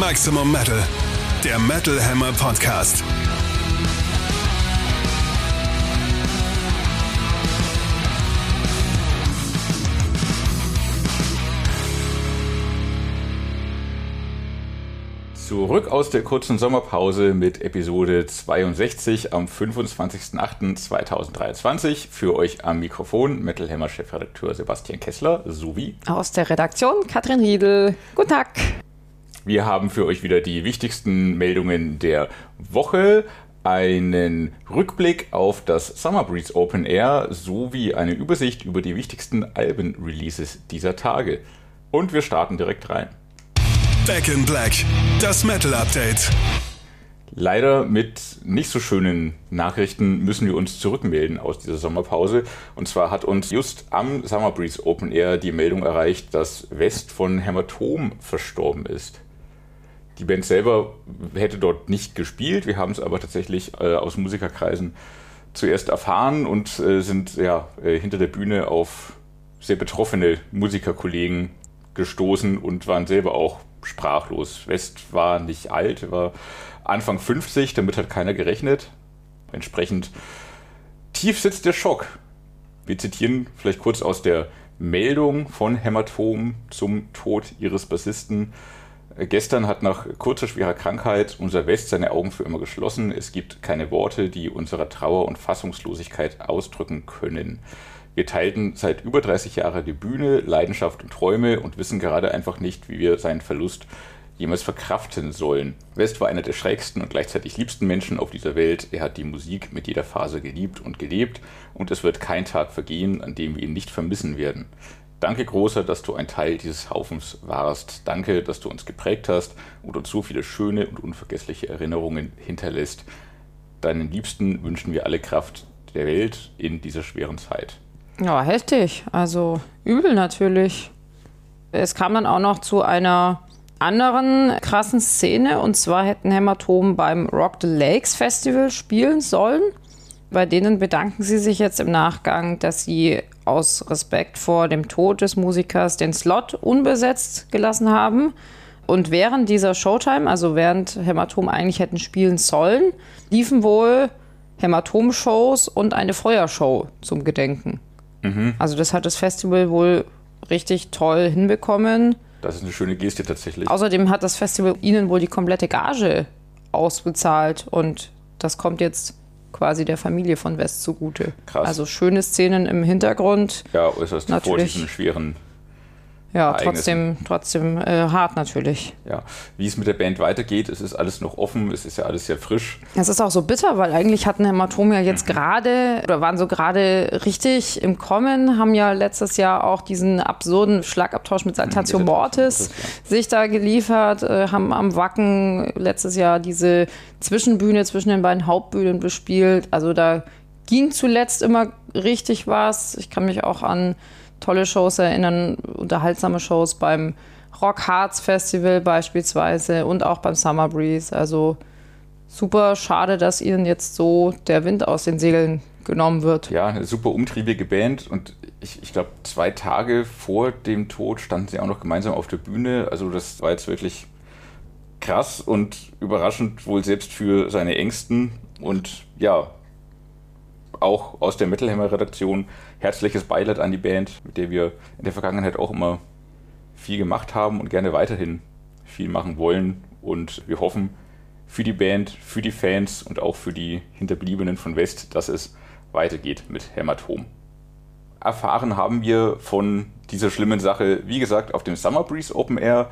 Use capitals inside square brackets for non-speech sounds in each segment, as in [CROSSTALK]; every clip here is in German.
Maximum Metal, der Metal Hammer Podcast. Zurück aus der kurzen Sommerpause mit Episode 62 am 25.08.2023. Für euch am Mikrofon Metal Hammer Chefredakteur Sebastian Kessler sowie aus der Redaktion Katrin Riedel. Guten Tag. Wir haben für euch wieder die wichtigsten Meldungen der Woche, einen Rückblick auf das Summer Breeze Open Air sowie eine Übersicht über die wichtigsten Alben-Releases dieser Tage. Und wir starten direkt rein. Back in Black, das Metal Update. Leider mit nicht so schönen Nachrichten müssen wir uns zurückmelden aus dieser Sommerpause. Und zwar hat uns just am Summer Breeze Open Air die Meldung erreicht, dass West von Hämatom verstorben ist. Die Band selber hätte dort nicht gespielt. Wir haben es aber tatsächlich äh, aus Musikerkreisen zuerst erfahren und äh, sind ja äh, hinter der Bühne auf sehr betroffene Musikerkollegen gestoßen und waren selber auch sprachlos. West war nicht alt, war Anfang 50, damit hat keiner gerechnet. Entsprechend tief sitzt der Schock. Wir zitieren vielleicht kurz aus der Meldung von Hämatom zum Tod ihres Bassisten. Gestern hat nach kurzer schwerer Krankheit unser West seine Augen für immer geschlossen. Es gibt keine Worte, die unserer Trauer und Fassungslosigkeit ausdrücken können. Wir teilten seit über 30 Jahren die Bühne, Leidenschaft und Träume und wissen gerade einfach nicht, wie wir seinen Verlust jemals verkraften sollen. West war einer der schrägsten und gleichzeitig liebsten Menschen auf dieser Welt. Er hat die Musik mit jeder Phase geliebt und gelebt und es wird kein Tag vergehen, an dem wir ihn nicht vermissen werden. Danke, Großer, dass du ein Teil dieses Haufens warst. Danke, dass du uns geprägt hast und uns so viele schöne und unvergessliche Erinnerungen hinterlässt. Deinen Liebsten wünschen wir alle Kraft der Welt in dieser schweren Zeit. Ja, heftig. Also übel natürlich. Es kam dann auch noch zu einer anderen krassen Szene und zwar hätten Hämatom beim Rock the Lakes Festival spielen sollen. Bei denen bedanken sie sich jetzt im Nachgang, dass sie aus Respekt vor dem Tod des Musikers den Slot unbesetzt gelassen haben. Und während dieser Showtime, also während Hämatom eigentlich hätten spielen sollen, liefen wohl Hämatom-Shows und eine Feuershow zum Gedenken. Mhm. Also das hat das Festival wohl richtig toll hinbekommen. Das ist eine schöne Geste tatsächlich. Außerdem hat das Festival ihnen wohl die komplette Gage ausbezahlt und das kommt jetzt quasi der Familie von West zugute. Krass. Also schöne Szenen im Hintergrund. Ja, äußerst Natürlich. vor diesen schweren ja, trotzdem, trotzdem äh, hart natürlich. Ja, wie es mit der Band weitergeht, es ist alles noch offen, es ist ja alles sehr frisch. Es ist auch so bitter, weil eigentlich hatten Hämatom ja jetzt mhm. gerade oder waren so gerade richtig im Kommen, haben ja letztes Jahr auch diesen absurden Schlagabtausch mit Saltatio mhm, Mortis ja. sich da geliefert, äh, haben am Wacken letztes Jahr diese Zwischenbühne zwischen den beiden Hauptbühnen bespielt. Also da ging zuletzt immer richtig was. Ich kann mich auch an tolle Shows erinnern, unterhaltsame Shows beim Rock Hearts Festival beispielsweise und auch beim Summer Breeze. Also super schade, dass ihnen jetzt so der Wind aus den Segeln genommen wird. Ja, eine super umtriebige Band und ich, ich glaube, zwei Tage vor dem Tod standen sie auch noch gemeinsam auf der Bühne. Also das war jetzt wirklich krass und überraschend wohl selbst für seine Ängsten und ja, auch aus der Metal Hammer Redaktion herzliches Beileid an die Band, mit der wir in der Vergangenheit auch immer viel gemacht haben und gerne weiterhin viel machen wollen. Und wir hoffen für die Band, für die Fans und auch für die Hinterbliebenen von West, dass es weitergeht mit Hämatom. Erfahren haben wir von dieser schlimmen Sache, wie gesagt, auf dem Summer Breeze Open Air,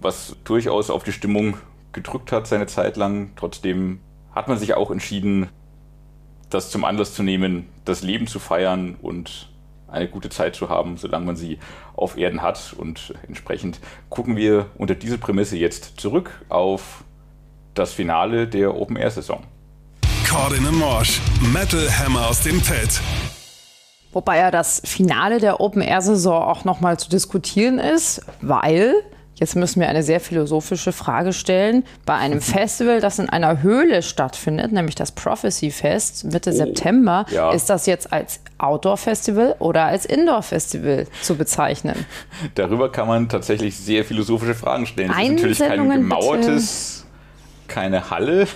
was durchaus auf die Stimmung gedrückt hat seine Zeit lang. Trotzdem hat man sich auch entschieden, das zum Anlass zu nehmen, das Leben zu feiern und eine gute Zeit zu haben, solange man sie auf Erden hat. Und entsprechend gucken wir unter dieser Prämisse jetzt zurück auf das Finale der Open Air Saison. Cordin Morsch, Metal Hammer aus dem Pit. Wobei ja das Finale der Open Air Saison auch nochmal zu diskutieren ist, weil Jetzt müssen wir eine sehr philosophische Frage stellen. Bei einem [LAUGHS] Festival, das in einer Höhle stattfindet, nämlich das Prophecy Fest Mitte Oh, September, ja. ist das jetzt als Outdoor-Festival oder als Indoor-Festival zu bezeichnen? [LAUGHS] Darüber kann man tatsächlich sehr philosophische Fragen stellen. Es ist natürlich kein bitte. gemauertes, keine Halle.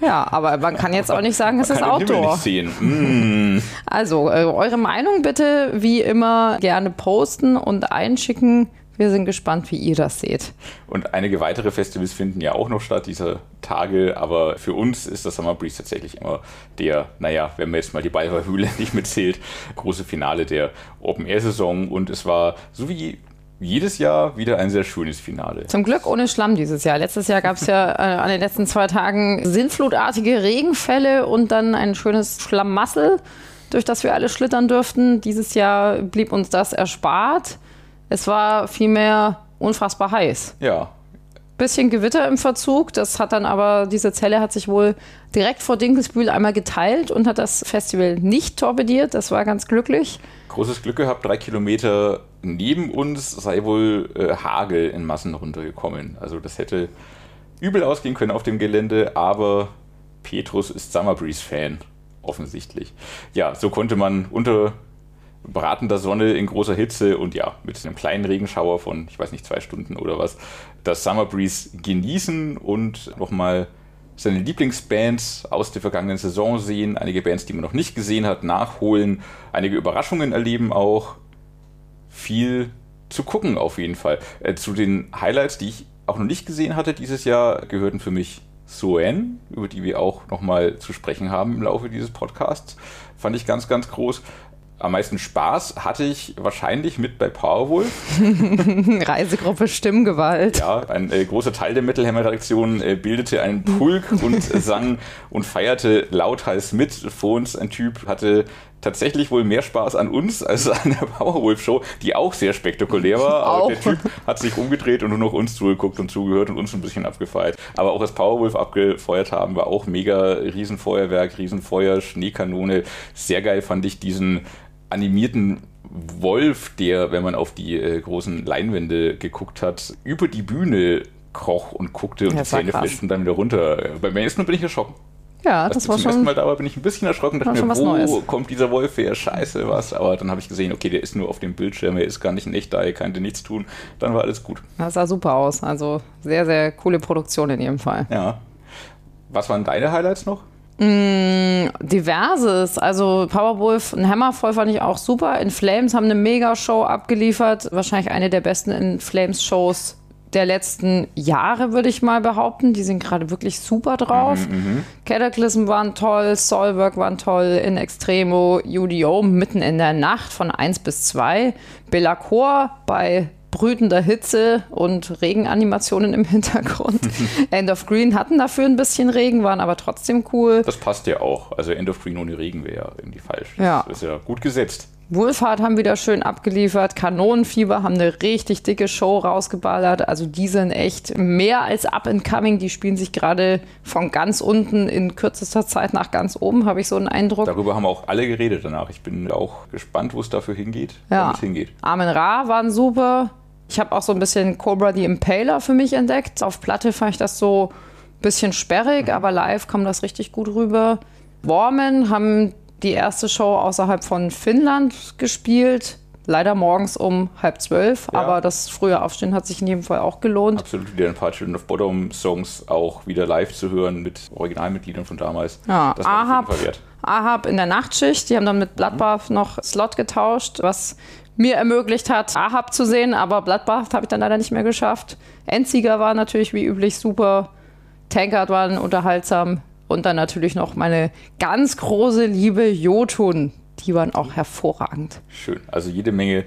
Ja, aber man kann jetzt auch nicht sagen, es ist Outdoor. Mm. Also, äh, eure Meinung bitte wie immer gerne posten und einschicken. Wir sind gespannt, wie ihr das seht. Und einige weitere Festivals finden ja auch noch statt dieser Tage, aber für uns ist das Summer Breeze tatsächlich immer der, naja, wenn man jetzt mal die Bayer Höhle [LAUGHS] nicht mitzählt, große Finale der Open-Air-Saison und es war so wie jedes Jahr wieder ein sehr schönes Finale. Zum Glück ohne Schlamm dieses Jahr. Letztes Jahr gab es ja äh, an den letzten zwei Tagen sinnflutartige Regenfälle und dann ein schönes Schlamassel, durch das wir alle schlittern dürften. Dieses Jahr blieb uns das erspart. Es war vielmehr unfassbar heiß. Ja, Bisschen Gewitter im Verzug. Das hat dann aber, diese Zelle hat sich wohl direkt vor Dinkelsbühl einmal geteilt und hat das Festival nicht torpediert. Das war ganz glücklich. großes Glück gehabt, drei Kilometer neben uns sei wohl äh, Hagel in Massen runtergekommen. Also das hätte übel ausgehen können auf dem Gelände, aber Petrus ist Summer Breeze Fan, offensichtlich. Ja, so konnte man unter bratender Sonne in großer Hitze und ja, mit einem kleinen Regenschauer von, ich weiß nicht, zwei Stunden oder was, das Summer Breeze genießen und nochmal seine Lieblingsbands aus der vergangenen Saison sehen, einige Bands, die man noch nicht gesehen hat, nachholen, einige Überraschungen erleben auch. Viel zu gucken auf jeden Fall. Äh, zu den Highlights, die ich auch noch nicht gesehen hatte dieses Jahr, gehörten für mich Soen, über die wir auch nochmal zu sprechen haben im Laufe dieses Podcasts. Fand ich ganz, ganz groß. Am meisten Spaß hatte ich wahrscheinlich mit bei Powerwolf. [LAUGHS] Reisegruppe Stimmgewalt. Ja, ein äh, großer Teil der Metal Hammer Redaktion äh, bildete einen Pulk [LAUGHS] und äh, sang und feierte lauthals mit. Vor uns ein Typ hatte tatsächlich wohl mehr Spaß an uns als an der Powerwolf Show, die auch sehr spektakulär war. Aber Auch. der Typ hat sich umgedreht und nur noch uns zugeguckt und zugehört und uns ein bisschen abgefeiert. Aber auch das Powerwolf abgefeuert haben, war auch mega Riesenfeuerwerk, Riesenfeuer, Schneekanone. Sehr geil fand ich diesen animierten Wolf, der, wenn man auf die äh, großen Leinwände geguckt hat, über die Bühne kroch und guckte und die das war Zähne fletschten dann wieder runter. Beim ersten Mal bin ich erschrocken. Ja, Als das ich war zum ersten schon. Mal da war, bin ich ein bisschen erschrocken, dachte mir, wo Neues. kommt dieser Wolf her? Scheiße, was? Aber dann habe ich gesehen, okay, der ist nur auf dem Bildschirm, er ist gar nicht in echt da, er kann dir nichts tun. Dann war alles gut. Das sah super aus. Also sehr, sehr coole Produktion in jedem Fall. Ja. Was waren deine Highlights noch? Diverses. Also Powerwolf und Hammerfall fand ich auch super. In Flames haben eine Mega-Show abgeliefert. Wahrscheinlich eine der besten In Flames-Shows der letzten Jahre, würde ich mal behaupten. Die sind gerade wirklich super drauf. Cataclysm waren toll, Solberg waren toll, In Extremo, UDO mitten in der Nacht von 1 bis 2. Bellacore bei brütender Hitze und Regenanimationen im Hintergrund. [LAUGHS] End of Green hatten dafür ein bisschen Regen, waren aber trotzdem cool. Das passt ja auch. Also End of Green ohne Regen wäre ja irgendwie falsch. Ja. Das ist ja gut gesetzt. Wohlfahrt haben wieder schön abgeliefert. Kanonenfieber haben eine richtig dicke Show rausgeballert. Also die sind echt mehr als up and coming. Die spielen sich gerade von ganz unten in kürzester Zeit nach ganz oben, habe ich so einen Eindruck. Darüber haben auch alle geredet danach. Ich bin auch gespannt, wo es dafür hingeht, Ja. wo es hingeht. Amen Ra waren super. Ich habe auch so ein bisschen Cobra the Impaler für mich entdeckt. Auf Platte fand ich das so ein bisschen sperrig, aber live kam das richtig gut rüber. Wormen haben die erste Show außerhalb von Finnland gespielt. Leider morgens um halb zwölf, Ja. aber das frühe Aufstehen hat sich in jedem Fall auch gelohnt. Absolut wieder ein paar Children of Bottom Songs auch wieder live zu hören mit Originalmitgliedern von damals. Ja, das war Ahab. Ahab in der Nachtschicht. Die haben dann mit Bloodbath noch Slot getauscht, was mir ermöglicht hat, Ahab zu sehen. Aber Bloodbath habe ich dann leider nicht mehr geschafft. Endsieger war natürlich wie üblich super. Tankard waren unterhaltsam. Und dann natürlich noch meine ganz große Liebe Jotun. Die waren auch hervorragend. Schön. Also jede Menge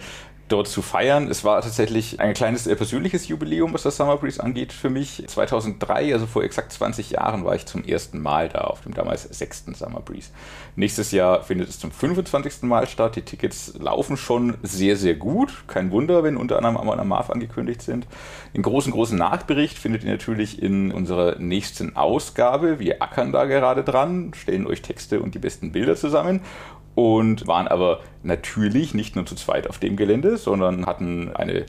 dort zu feiern. Es war tatsächlich ein kleines äh, persönliches Jubiläum, was das Summer Breeze angeht für mich. 2003, also vor exakt 20 Jahren, war ich zum ersten Mal da auf dem damals sechsten Summer Breeze. Nächstes Jahr findet es zum 25. Mal statt. Die Tickets laufen schon sehr, sehr gut. Kein Wunder, wenn unter anderem Amon Amarth angekündigt sind. Den großen, großen Nachbericht findet ihr natürlich in unserer nächsten Ausgabe. Wir ackern da gerade dran, stellen euch Texte und die besten Bilder zusammen und waren aber natürlich nicht nur zu zweit auf dem Gelände, sondern hatten eine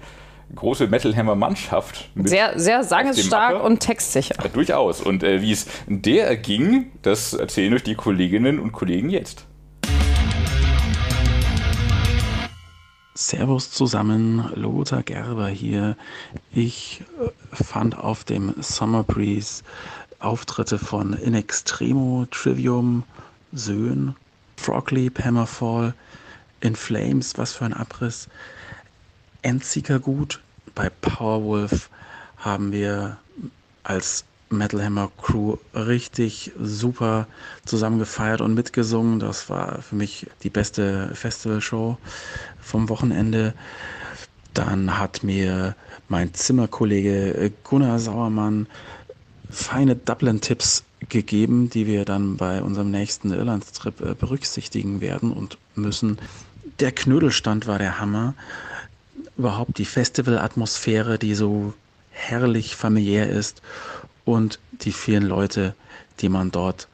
große Metal Hammer Mannschaft. Sehr, sehr sangesstark und textsicher. Ja, durchaus. Und äh, wie es der erging, das erzählen euch die Kolleginnen und Kollegen jetzt. Servus zusammen, Lothar Gerber hier. Ich äh, fand auf dem Summer Breeze Auftritte von In Extremo, Trivium, Söhn, Frogleap, Hammerfall, In Flames, was für ein Abriss, Endseeker gut. Bei Powerwolf haben wir als Metal Hammer Crew richtig super zusammen gefeiert und mitgesungen. Das war für mich die beste Festivalshow vom Wochenende. Dann hat mir mein Zimmerkollege Gunnar Sauermann feine Dublin-Tipps gegeben, die wir dann bei unserem nächsten Irland-Trip äh, berücksichtigen werden und müssen. Der Knödelstand war der Hammer. Überhaupt die Festival-Atmosphäre, die so herrlich familiär ist und die vielen Leute, die man dort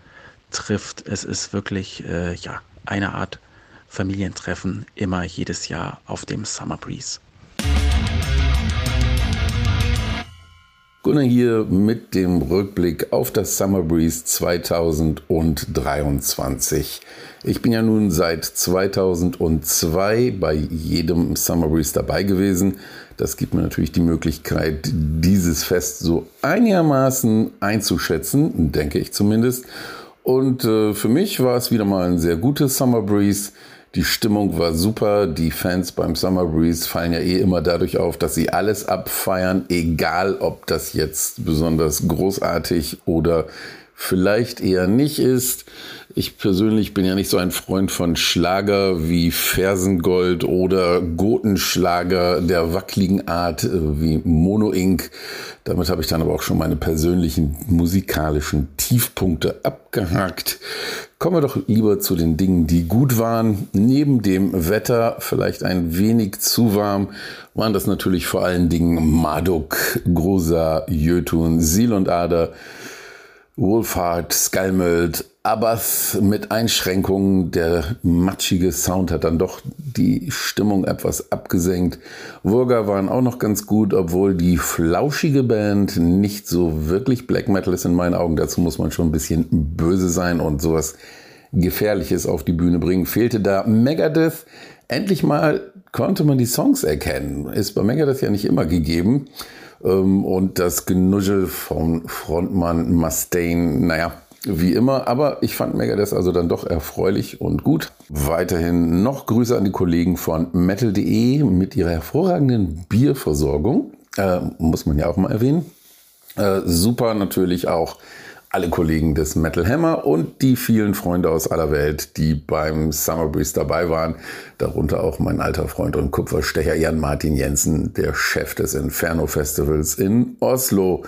trifft. Es ist wirklich äh, ja, eine Art Familientreffen, immer jedes Jahr auf dem Summer Breeze. Gunnar hier mit dem Rückblick auf das Summer Breeze 2023. Ich bin ja nun seit 2002 bei jedem Summer Breeze dabei gewesen. Das gibt mir natürlich die Möglichkeit, dieses Fest so einigermaßen einzuschätzen, denke ich zumindest. Und äh, für mich war es wieder mal ein sehr gutes Summer Breeze. Die Stimmung war super. Die Fans beim Summer Breeze fallen ja eh immer dadurch auf, dass sie alles abfeiern, egal ob das jetzt besonders großartig oder vielleicht eher nicht ist. Ich persönlich bin ja nicht so ein Freund von Schlager wie Fersengold oder Gotenschlager der wackeligen Art äh, wie Mono Inc. Damit habe ich dann aber auch schon meine persönlichen musikalischen Tiefpunkte abgehakt. Kommen wir doch lieber zu den Dingen, die gut waren. Neben dem Wetter vielleicht ein wenig zu warm, waren das natürlich vor allen Dingen Marduk, Grosa, Jötun, Sil und Ader, Wolfhard, Skalmöld, Abbas mit Einschränkungen. Der matschige Sound hat dann doch die Stimmung etwas abgesenkt. Wurga waren auch noch ganz gut, obwohl die flauschige Band nicht so wirklich Black Metal ist in meinen Augen. Dazu muss man schon ein bisschen böse sein und sowas Gefährliches auf die Bühne bringen. Fehlte da Megadeth. Endlich mal konnte man die Songs erkennen. Ist bei Megadeth ja nicht immer gegeben. Ähm, und das Genuschel von Frontmann Mustaine, naja, wie immer. Aber ich fand Megadeth also dann doch erfreulich und gut. Weiterhin noch Grüße an die Kollegen von metal.de mit ihrer hervorragenden Bierversorgung. Äh, muss man ja auch mal erwähnen. Äh, super natürlich auch alle Kollegen des Metal Hammer und die vielen Freunde aus aller Welt, die beim Summer Breeze dabei waren. Darunter auch mein alter Freund und Kupferstecher Jan Martin Jensen, der Chef des Inferno Festivals in Oslo.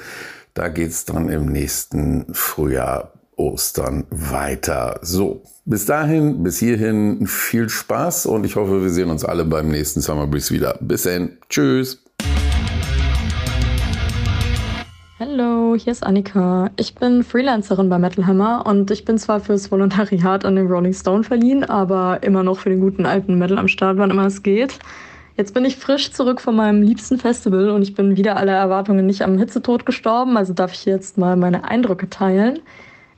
Da geht's dann im nächsten Frühjahr Ostern weiter. So, bis dahin, bis hierhin viel Spaß und ich hoffe, wir sehen uns alle beim nächsten Summer Breeze wieder. Bis dann. Tschüss. Hallo, hier ist Annika. Ich bin Freelancerin bei Metal Hammer und ich bin zwar fürs Volontariat an den Rolling Stone verliehen, aber immer noch für den guten alten Metal am Start, wann immer es geht. Jetzt bin ich frisch zurück von meinem liebsten Festival und ich bin wieder aller Erwartungen nicht am Hitzetod gestorben, also darf ich jetzt mal meine Eindrücke teilen.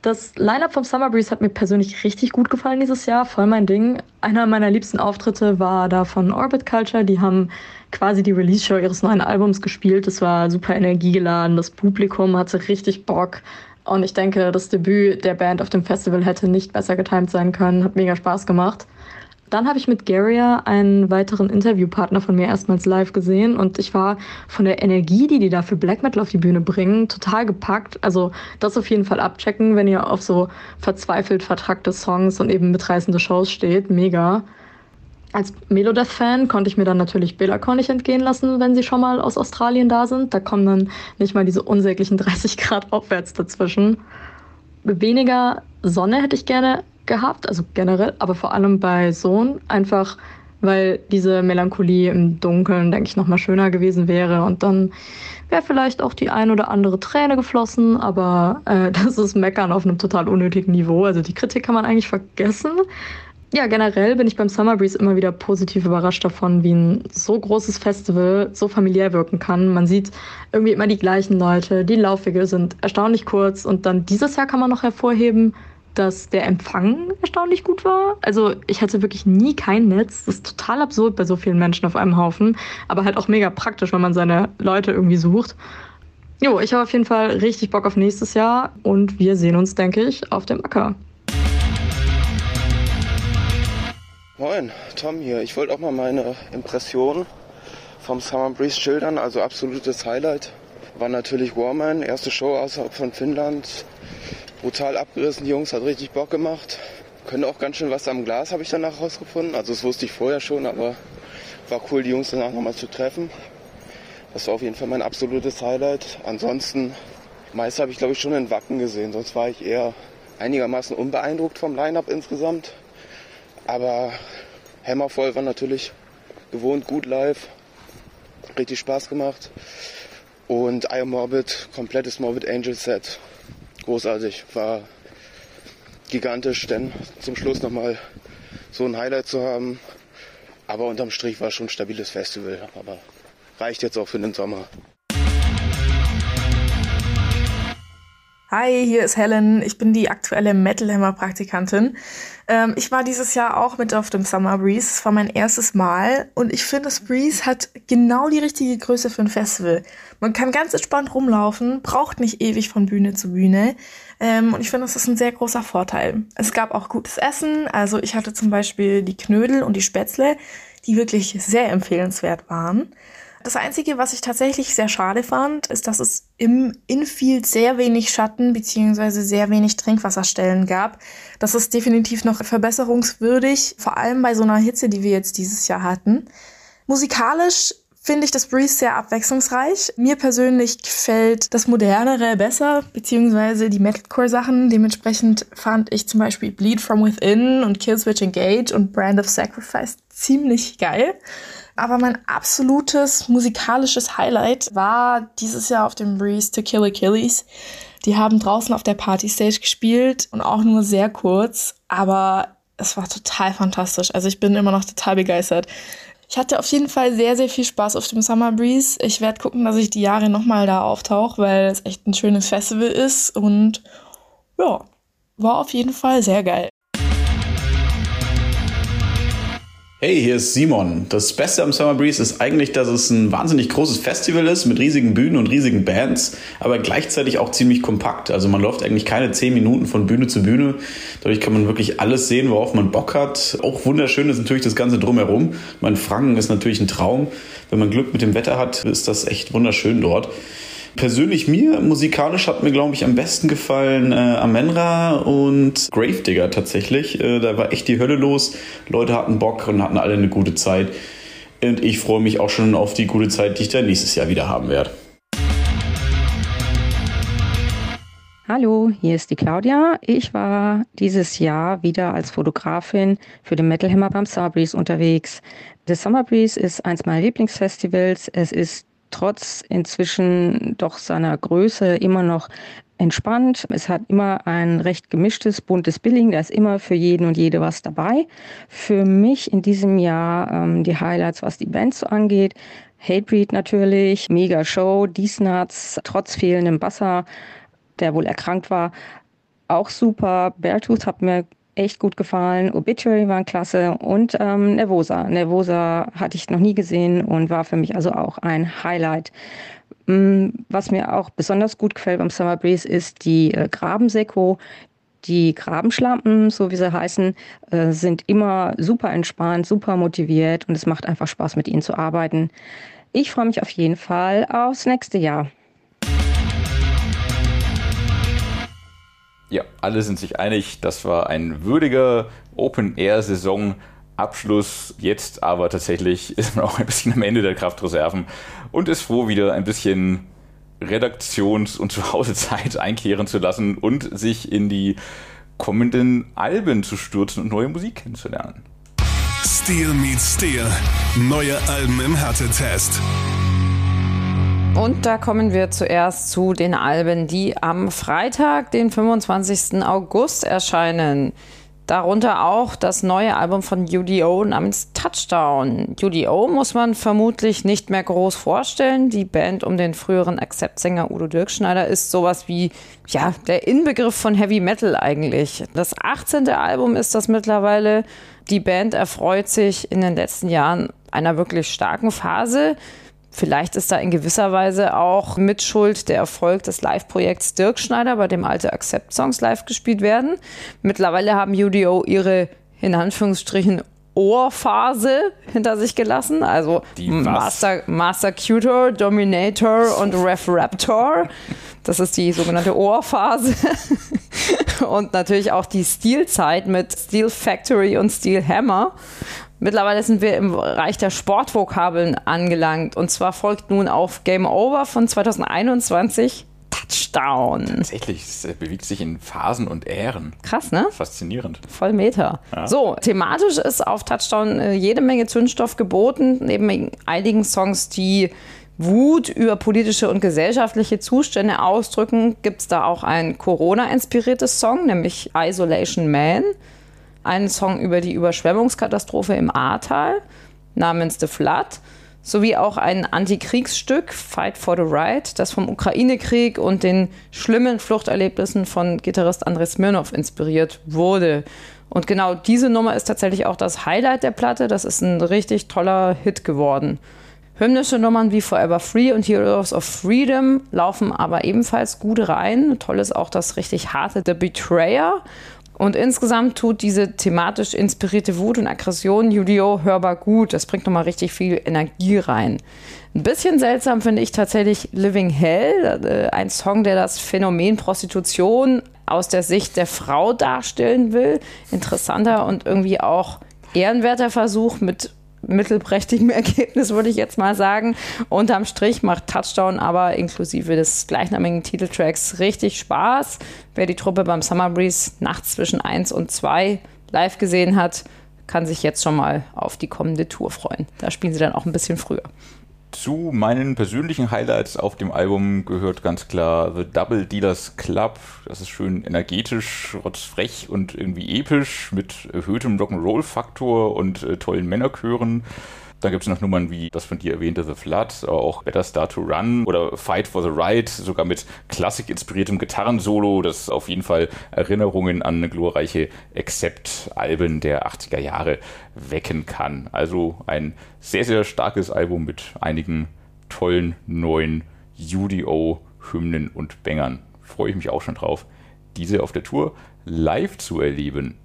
Das Line-Up vom Summer Breeze hat mir persönlich richtig gut gefallen dieses Jahr, voll mein Ding. Einer meiner liebsten Auftritte war da von Orbit Culture. Die haben quasi die Release-Show ihres neuen Albums gespielt. Das war super energiegeladen, das Publikum hatte richtig Bock. Und ich denke, das Debüt der Band auf dem Festival hätte nicht besser getimt sein können. Hat mega Spaß gemacht. Dann habe ich mit Garia einen weiteren Interviewpartner von mir erstmals live gesehen und ich war von der Energie, die die da für Black Metal auf die Bühne bringen, total gepackt. Also das auf jeden Fall abchecken, wenn ihr auf so verzweifelt vertrackte Songs und eben mitreißende Shows steht. Mega. Als Melodeath-Fan konnte ich mir dann natürlich Belacon nicht entgehen lassen, wenn sie schon mal aus Australien da sind. Da kommen dann nicht mal diese unsäglichen [LAUGHS] 30 Grad aufwärts dazwischen. Weniger Sonne hätte ich gerne gehabt, also generell, aber vor allem bei Sohn, einfach weil diese Melancholie im Dunkeln, denke ich, nochmal schöner gewesen wäre. Und dann wäre vielleicht auch die ein oder andere Träne geflossen, aber äh, [LAUGHS] das ist Meckern auf einem total unnötigen Niveau. Also die Kritik kann man eigentlich vergessen. Ja, generell bin ich beim Summer Breeze immer wieder positiv überrascht davon, wie ein so großes Festival so familiär wirken kann. Man sieht irgendwie immer die gleichen Leute, die Laufwege sind erstaunlich kurz und dann dieses Jahr kann man noch hervorheben, dass der Empfang erstaunlich gut war. Also ich hatte wirklich nie kein Netz. Das ist total absurd bei so vielen Menschen auf einem Haufen, aber halt auch mega praktisch, wenn man seine Leute irgendwie sucht. Jo, ich habe auf jeden Fall richtig Bock auf nächstes Jahr und wir sehen uns, denke ich, auf dem Acker. Moin, Tom hier. Ich wollte auch mal meine Impression vom Summer Breeze schildern. Also absolutes Highlight war natürlich Warman, erste Show außerhalb von Finnland. Brutal abgerissen, die Jungs, hat richtig Bock gemacht. Können auch ganz schön was am Glas, habe ich danach rausgefunden. Also das wusste ich vorher schon, aber war cool, die Jungs danach nochmal zu treffen. Das war auf jeden Fall mein absolutes Highlight. Ansonsten, meist habe ich glaube ich schon in Wacken gesehen, sonst war ich eher einigermaßen unbeeindruckt vom Line-Up insgesamt. Aber Hammervoll war natürlich gewohnt gut live. Richtig Spaß gemacht. Und I Am Morbid, komplettes Morbid Angel Set. Großartig. War gigantisch, denn zum Schluss nochmal so ein Highlight zu haben. Aber unterm Strich war schon ein stabiles Festival. Aber reicht jetzt auch für den Sommer. Hi, hier ist Helen. Ich bin die aktuelle Metal Hammer Praktikantin. Ähm, ich war dieses Jahr auch mit auf dem Summer Breeze. Es war mein erstes Mal und ich finde, das Breeze hat genau die richtige Größe für ein Festival. Man kann ganz entspannt rumlaufen, braucht nicht ewig von Bühne zu Bühne. Ähm, und ich finde, das ist ein sehr großer Vorteil. Es gab auch gutes Essen. Also ich hatte zum Beispiel die Knödel und die Spätzle, die wirklich sehr empfehlenswert waren. Das Einzige, was ich tatsächlich sehr schade fand, ist, dass es im Infield sehr wenig Schatten beziehungsweise sehr wenig Trinkwasserstellen gab. Das ist definitiv noch verbesserungswürdig, vor allem bei so einer Hitze, die wir jetzt dieses Jahr hatten. Musikalisch finde ich das Breeze sehr abwechslungsreich. Mir persönlich gefällt das Modernere besser, beziehungsweise die Metalcore-Sachen. Dementsprechend fand ich zum Beispiel Bleed From Within und Killswitch Engage und Brand of Sacrifice ziemlich geil. Aber mein absolutes musikalisches Highlight war dieses Jahr auf dem Breeze To Kill Achilles. Die haben draußen auf der Partystage gespielt und auch nur sehr kurz, aber es war total fantastisch. Also ich bin immer noch total begeistert. Ich hatte auf jeden Fall sehr, sehr viel Spaß auf dem Summer Breeze. Ich werde gucken, dass ich die Jahre nochmal da auftauche, weil es echt ein schönes Festival ist und ja, war auf jeden Fall sehr geil. Hey, hier ist Simon. Das Beste am Summer Breeze ist eigentlich, dass es ein wahnsinnig großes Festival ist mit riesigen Bühnen und riesigen Bands, aber gleichzeitig auch ziemlich kompakt. Also man läuft eigentlich keine zehn Minuten von Bühne zu Bühne. Dadurch kann man wirklich alles sehen, worauf man Bock hat. Auch wunderschön ist natürlich das Ganze drumherum. Mein Franken ist natürlich ein Traum. Wenn man Glück mit dem Wetter hat, ist das echt wunderschön dort. Persönlich mir, musikalisch hat mir, glaube ich, am besten gefallen äh, Amenra und Gravedigger tatsächlich. Äh, da war echt die Hölle los. Leute hatten Bock und hatten alle eine gute Zeit. Und ich freue mich auch schon auf die gute Zeit, die ich dann nächstes Jahr wieder haben werde. Hallo, hier ist die Claudia. Ich war dieses Jahr wieder als Fotografin für den Metal Hammer beim Summer Breeze unterwegs. Das Summer Breeze ist eins meiner Lieblingsfestivals. Es ist trotz inzwischen doch seiner Größe immer noch entspannt. Es hat immer ein recht gemischtes, buntes Billing. Da ist immer für jeden und jede was dabei. Für mich in diesem Jahr ähm, die Highlights, was die Bands so angeht. Hatebreed natürlich, mega Show, Nuts, trotz fehlendem Basser, der wohl erkrankt war, auch super. Beartooth hat mir echt gut gefallen. Obituary waren klasse und ähm, Nervosa. Nervosa hatte ich noch nie gesehen und war für mich also auch ein Highlight. Mm, was mir auch besonders gut gefällt beim Summer Breeze ist die äh, Grabenseko. Die Grabenschlampen, so wie sie heißen, äh, sind immer super entspannt, super motiviert und es macht einfach Spaß, mit ihnen zu arbeiten. Ich freue mich auf jeden Fall aufs nächste Jahr. Ja, alle sind sich einig, das war ein würdiger Open-Air-Saison-Abschluss. Jetzt aber tatsächlich [LAUGHS] ist man auch ein bisschen am Ende der Kraftreserven und ist froh, wieder ein bisschen Redaktions- und Zuhausezeit [LAUGHS] einkehren zu lassen und sich in die kommenden Alben zu stürzen und neue Musik kennenzulernen. Steel meets Steel. Neue Alben im Härtetest. Und da kommen wir zuerst zu den Alben, die am Freitag, den 25. August erscheinen. Darunter auch das neue Album von UDO namens Touchdown. UDO muss man vermutlich nicht mehr groß vorstellen. Die Band um den früheren Accept-Sänger Udo Dirkschneider ist sowas wie ja, der Inbegriff von Heavy Metal eigentlich. Das 18. Album ist das mittlerweile. Die Band erfreut sich in den letzten Jahren einer wirklich starken Phase. Vielleicht ist da in gewisser Weise auch Mitschuld der Erfolg des Live-Projekts Dirk Schneider, bei dem alte Accept-Songs live gespielt werden. Mittlerweile haben UDO ihre, in Anführungsstrichen, Ohrphase hinter sich gelassen. Also Master, Master Cutor, Dominator und Ref Raptor. Das ist die sogenannte Ohrphase. [LAUGHS] und natürlich auch die Stilzeit mit Steel Factory und Steel Hammer. Mittlerweile sind wir im Bereich der Sportvokabeln angelangt. Und zwar folgt nun auf Game Over von 2021 Touchdown. Tatsächlich, es bewegt sich in Phasen und Ähren. Krass, ne? Faszinierend. Voll Meter. Ja. So, thematisch ist auf Touchdown äh, jede Menge Zündstoff geboten, neben einigen Songs, die Wut über politische und gesellschaftliche Zustände ausdrücken, gibt es da auch ein Corona-inspiriertes Song, nämlich Isolation Man einen Song über die Überschwemmungskatastrophe im Ahrtal namens The Flood sowie auch ein Antikriegsstück Fight for the Right, das vom Ukraine-Krieg und den schlimmen Fluchterlebnissen von Gitarrist Andrei Smirnov inspiriert wurde. Und genau diese Nummer ist tatsächlich auch das Highlight der Platte. Das ist ein richtig toller Hit geworden. Hymnische Nummern wie Forever Free und Heroes of Freedom laufen aber ebenfalls gut rein. Toll ist auch das richtig harte The Betrayer und insgesamt tut diese thematisch inspirierte Wut und Aggression Yu-Gi-Oh! hörbar gut. Das bringt nochmal richtig viel Energie rein. Ein bisschen seltsam finde ich tatsächlich Living Hell, äh, ein Song, der das Phänomen Prostitution aus der Sicht der Frau darstellen will. Interessanter und irgendwie auch ehrenwerter Versuch mit mittelprächtigem [LAUGHS] Ergebnis, würde ich jetzt mal sagen. Unterm Strich macht Touchdown aber inklusive des gleichnamigen Titeltracks richtig Spaß. Wer die Truppe beim Summer Breeze nachts zwischen 1 und 2 live gesehen hat, kann sich jetzt schon mal auf die kommende Tour freuen. Da spielen sie dann auch ein bisschen früher. Zu meinen persönlichen Highlights auf dem Album gehört ganz klar The Double Dealers Club. Das ist schön energetisch, rotzfrech und irgendwie episch mit erhöhtem Rock'n'Roll-Faktor und äh, tollen Männerchören. Dann gibt es noch Nummern wie das von dir erwähnte The Flood, auch Better Start to Run oder Fight for the Right, sogar mit klassik-inspiriertem Gitarrensolo, das auf jeden Fall Erinnerungen an glorreiche Accept-Alben der 80er Jahre wecken kann. Also ein sehr, sehr starkes Album mit einigen tollen neuen UDO-Hymnen und Bängern. Freue ich mich auch schon drauf, diese auf der Tour live zu erleben.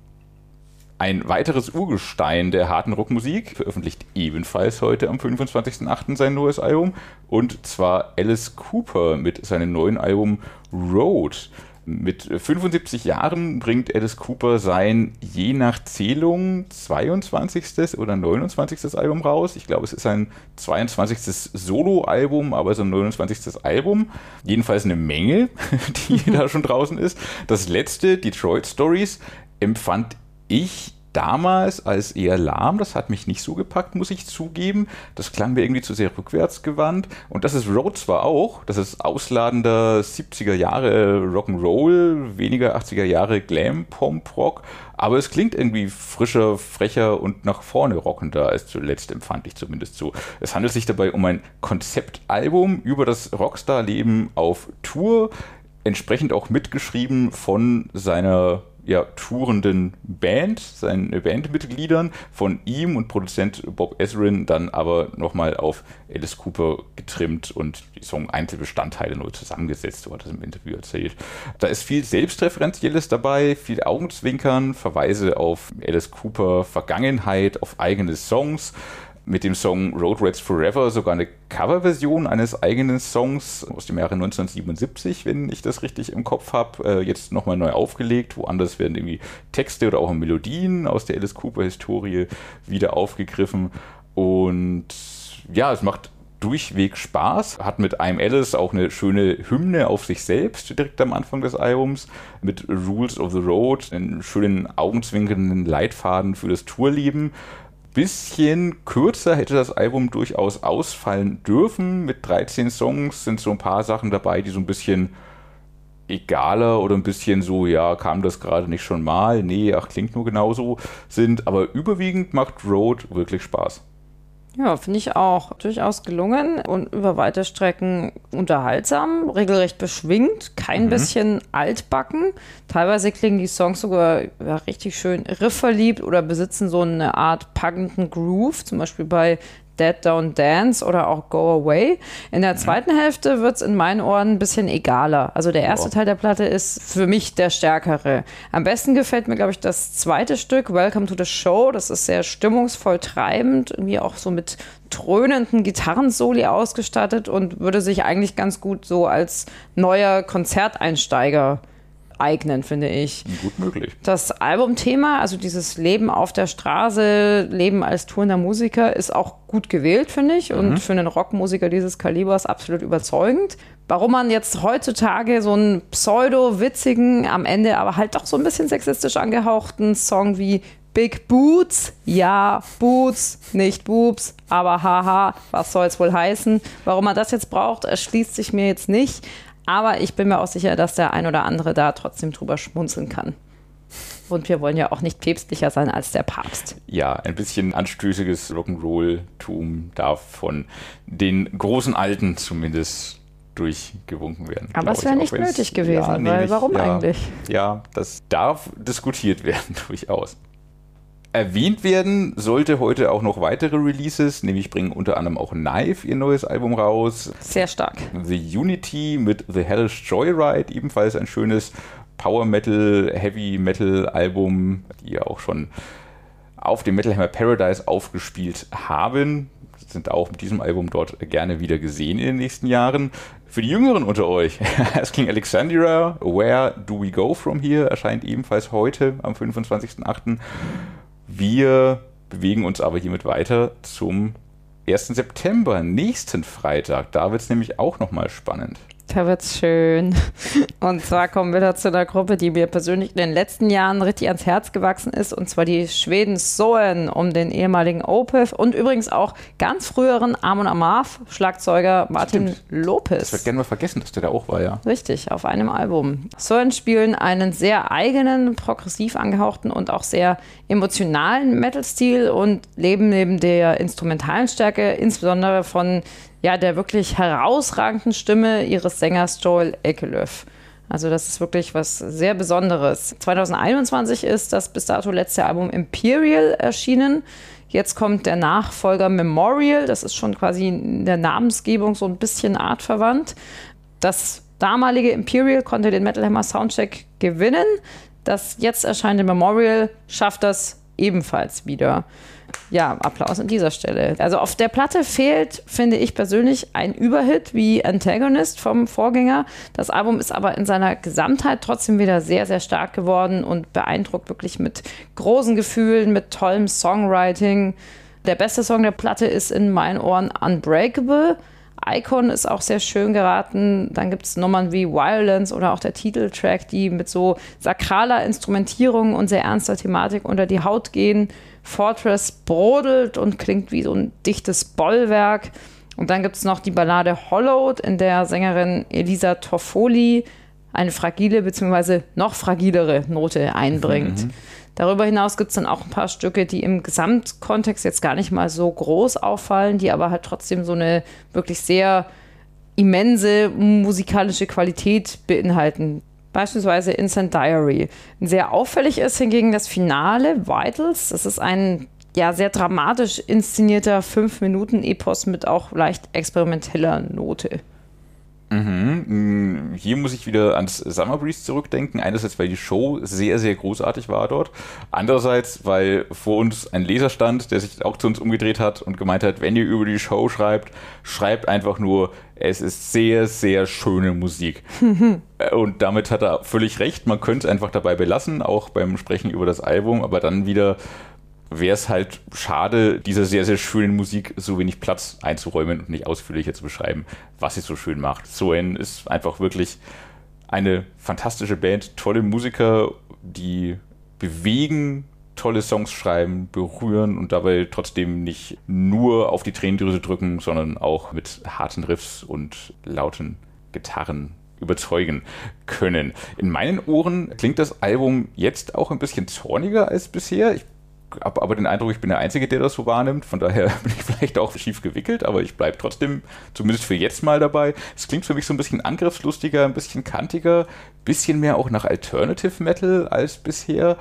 Ein weiteres Urgestein der harten Rockmusik veröffentlicht ebenfalls heute am 25.08. sein neues Album und zwar Alice Cooper mit seinem neuen Album Road. Mit 75 Jahren bringt Alice Cooper sein je nach Zählung 22. oder 29. Album raus. Ich glaube, es ist sein 22. Solo-Album, aber sein 29. Album. Jedenfalls eine Menge, [LAUGHS] die da schon draußen ist. Das letzte, Detroit Stories, empfand ich damals als eher lahm. Das hat mich nicht so gepackt, muss ich zugeben. Das klang mir irgendwie zu sehr rückwärtsgewandt. Und das ist Road zwar auch. Das ist ausladender 70er Jahre Rock'n'Roll, weniger 80er Jahre Glam-Pop-Rock. Aber es klingt irgendwie frischer, frecher und nach vorne rockender als zuletzt, empfand ich zumindest so. Es handelt sich dabei um ein Konzeptalbum über das Rockstar-Leben auf Tour, entsprechend auch mitgeschrieben von seiner ja, tourenden Band, seinen Bandmitgliedern, von ihm und Produzent Bob Ezrin dann aber nochmal auf Alice Cooper getrimmt und die Song Einzelbestandteile neu zusammengesetzt, so hat er im Interview erzählt. Da ist viel Selbstreferenzielles dabei, viel Augenzwinkern, Verweise auf Alice Cooper Vergangenheit, auf eigene Songs mit dem Song Road Rats Forever sogar eine Coverversion eines eigenen Songs aus dem Jahre 1977, wenn ich das richtig im Kopf habe, äh, jetzt nochmal neu aufgelegt. Woanders werden irgendwie Texte oder auch Melodien aus der Alice Cooper-Historie wieder aufgegriffen. Und ja, es macht durchweg Spaß. Hat mit I'm Alice auch eine schöne Hymne auf sich selbst direkt am Anfang des Albums mit Rules of the Road, einen schönen augenzwinkernden Leitfaden für das Tourleben bisschen kürzer hätte das Album durchaus ausfallen dürfen. Mit 13 Songs sind so ein paar Sachen dabei, die so ein bisschen egaler oder ein bisschen so, ja, kam das gerade nicht schon mal? Nee, ach, klingt nur genauso sind. Aber überwiegend macht Road wirklich Spaß. Ja, finde ich auch durchaus gelungen und über weite Strecken unterhaltsam, regelrecht beschwingt, kein mhm. bisschen altbacken. Teilweise klingen die Songs sogar ja, richtig schön riffverliebt oder besitzen so eine Art packenden Groove. Zum Beispiel bei Dead Don't Dance oder auch Go Away. In der mhm. zweiten Hälfte wird es in meinen Ohren ein bisschen egaler. Also der erste oh. Teil der Platte ist für mich der stärkere. Am besten gefällt mir, glaube ich, das zweite Stück, Welcome to the Show. Das ist sehr stimmungsvoll treibend, irgendwie auch so mit dröhnenden Gitarrensoli ausgestattet und würde sich eigentlich ganz gut so als neuer Konzerteinsteiger eignen, finde ich. Gut möglich. Das Albumthema, also dieses Leben auf der Straße, Leben als tourender Musiker, ist auch gut gewählt, finde ich. Und mhm. für einen Rockmusiker dieses Kalibers absolut überzeugend. Warum man jetzt heutzutage so einen pseudo-witzigen, am Ende aber halt doch so ein bisschen sexistisch angehauchten Song wie Big Boots, ja, Boots, nicht Boobs, aber haha, was soll es wohl heißen? Warum man das jetzt braucht, erschließt sich mir jetzt nicht. Aber ich bin mir auch sicher, dass der ein oder andere da trotzdem drüber schmunzeln kann. Und wir wollen ja auch nicht päpstlicher sein als der Papst. Ja, ein bisschen anstößiges Rock'n'Roll-Tum darf von den großen Alten zumindest durchgewunken werden. Aber es wäre nicht nötig gewesen, ja, weil warum ja, eigentlich? Ja, das darf diskutiert [LAUGHS] werden, durchaus. Erwähnt werden sollte heute auch noch weitere Releases, nämlich bringen unter anderem auch Knife ihr neues Album raus. Sehr stark. The Unity mit The Hellish Joyride, ebenfalls ein schönes Power Metal, Heavy Metal Album, die ja auch schon auf dem Metal Hammer Paradise aufgespielt haben. Sind auch mit diesem Album dort gerne wieder gesehen in den nächsten Jahren. Für die Jüngeren unter euch, [LAUGHS] es King Alexandria, Where Do We Go From Here, erscheint ebenfalls heute am 25.08. Wir bewegen uns aber hiermit weiter zum 1. September, nächsten Freitag. Da wird es nämlich auch nochmal spannend. Da wird's schön. Und zwar kommen wir da zu einer Gruppe, die mir persönlich in den letzten Jahren richtig ans Herz gewachsen ist, und zwar die Schweden Soen um den ehemaligen Opeth und übrigens auch ganz früheren Amon Amarth Schlagzeuger Martin Stimmt. Lopez. Das wird gerne mal vergessen, dass der da auch war, ja. Richtig, auf einem Album. Soen spielen einen sehr eigenen, progressiv angehauchten und auch sehr emotionalen Metal-Stil und leben neben der instrumentalen Stärke insbesondere von ja, der wirklich herausragenden Stimme ihres Sängers Joel Ekelöf. Also das ist wirklich was sehr Besonderes. 2021 ist das bis dato letzte Album Imperial erschienen. Jetzt kommt der Nachfolger Memorial. Das ist schon quasi in der Namensgebung so ein bisschen artverwandt. Das damalige Imperial konnte den Metal Hammer Soundcheck gewinnen. Das jetzt erscheinende Memorial schafft das ebenfalls wieder ja, Applaus an dieser Stelle. Also auf der Platte fehlt, finde ich persönlich, ein Überhit wie Antagonist vom Vorgänger. Das Album ist aber in seiner Gesamtheit trotzdem wieder sehr, sehr stark geworden und beeindruckt wirklich mit großen Gefühlen, mit tollem Songwriting. Der beste Song der Platte ist in meinen Ohren Unbreakable. Icon ist auch sehr schön geraten. Dann gibt es Nummern wie Violence oder auch der Titeltrack, die mit so sakraler Instrumentierung und sehr ernster Thematik unter die Haut gehen. Fortress brodelt und klingt wie so ein dichtes Bollwerk. Und dann gibt es noch die Ballade Hollowed, in der Sängerin Elisa Toffoli eine fragile bzw. noch fragilere Note einbringt. Mhm. Darüber hinaus gibt es dann auch ein paar Stücke, die im Gesamtkontext jetzt gar nicht mal so groß auffallen, die aber halt trotzdem so eine wirklich sehr immense musikalische Qualität beinhalten beispielsweise Instant Diary. Sehr auffällig ist hingegen das Finale, Vitals. Das ist ein ja, sehr dramatisch inszenierter 5-Minuten-Epos mit auch leicht experimenteller Note. Mhm. Hier muss ich wieder ans Summer Breeze zurückdenken. Einerseits, weil die Show sehr, sehr großartig war dort. Andererseits, weil vor uns ein Leser stand, der sich auch zu uns umgedreht hat und gemeint hat, wenn ihr über die Show schreibt, schreibt einfach nur, es ist sehr, sehr schöne Musik. [LAUGHS] und damit hat er völlig recht. Man könnte es einfach dabei belassen, auch beim Sprechen über das Album, aber dann wieder wäre es halt schade, dieser sehr, sehr schönen Musik so wenig Platz einzuräumen und nicht ausführlicher zu beschreiben, was sie so schön macht. Soen ist einfach wirklich eine fantastische Band, tolle Musiker, die bewegen, tolle Songs schreiben, berühren und dabei trotzdem nicht nur auf die Tränendrüse drücken, sondern auch mit harten Riffs und lauten Gitarren überzeugen können. In meinen Ohren klingt das Album jetzt auch ein bisschen zorniger als bisher. Ich habe aber den Eindruck, ich bin der Einzige, der das so wahrnimmt. Von daher [LAUGHS] bin ich vielleicht auch schief gewickelt, aber ich bleibe trotzdem zumindest für jetzt mal dabei. Es klingt für mich so ein bisschen angriffslustiger, ein bisschen kantiger, bisschen mehr auch nach Alternative Metal als bisher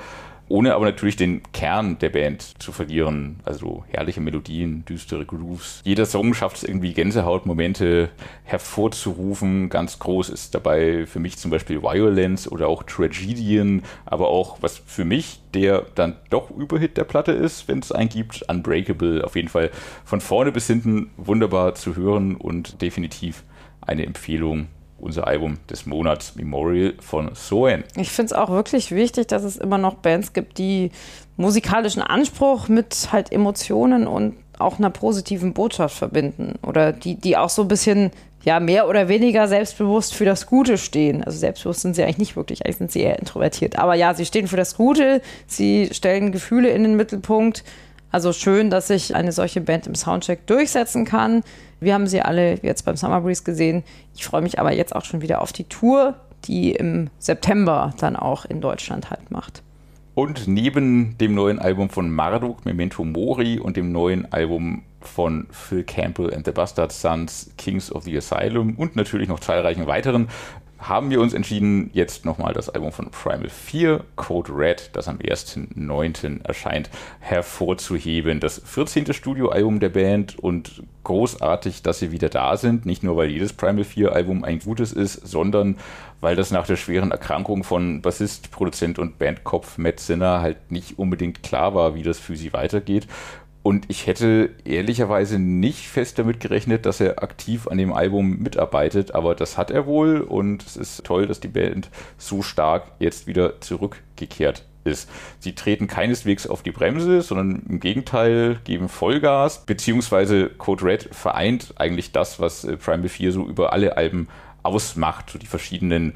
ohne aber natürlich den Kern der Band zu verlieren. Also herrliche Melodien, düstere Grooves. Jeder Song schafft es irgendwie Gänsehautmomente hervorzurufen. Ganz groß ist dabei für mich zum Beispiel Violence oder auch Tragedian, aber auch was für mich der dann doch Überhit der Platte ist, wenn es einen gibt, Unbreakable. Auf jeden Fall von vorne bis hinten wunderbar zu hören und definitiv eine Empfehlung unser Album des Monats Memorial von Soen. Ich finde es auch wirklich wichtig, dass es immer noch Bands gibt, die musikalischen Anspruch mit halt Emotionen und auch einer positiven Botschaft verbinden oder die, die auch so ein bisschen ja mehr oder weniger selbstbewusst für das Gute stehen. Also selbstbewusst sind sie eigentlich nicht wirklich, eigentlich sind sie eher introvertiert. Aber ja, sie stehen für das Gute, sie stellen Gefühle in den Mittelpunkt. Also schön, dass sich eine solche Band im Soundcheck durchsetzen kann. Wir haben sie alle jetzt beim Summer Breeze gesehen. Ich freue mich aber jetzt auch schon wieder auf die Tour, die im September dann auch in Deutschland halt macht. Und neben dem neuen Album von Marduk, Memento Mori und dem neuen Album von Phil Campbell and the Bastard Sons, Kings of the Asylum und natürlich noch zahlreichen weiteren haben wir uns entschieden, jetzt nochmal das Album von Primal 4, Code Red, das am 1.9. erscheint, hervorzuheben. Das 14. Studioalbum der Band und großartig, dass sie wieder da sind. Nicht nur, weil jedes Primal 4 Album ein gutes ist, sondern weil das nach der schweren Erkrankung von Bassist, Produzent und Bandkopf Matt Sinner halt nicht unbedingt klar war, wie das für sie weitergeht. Und ich hätte ehrlicherweise nicht fest damit gerechnet, dass er aktiv an dem Album mitarbeitet, aber das hat er wohl und es ist toll, dass die Band so stark jetzt wieder zurückgekehrt ist. Sie treten keineswegs auf die Bremse, sondern im Gegenteil geben Vollgas, beziehungsweise Code Red vereint eigentlich das, was äh, Primal 4 so über alle Alben ausmacht, so die verschiedenen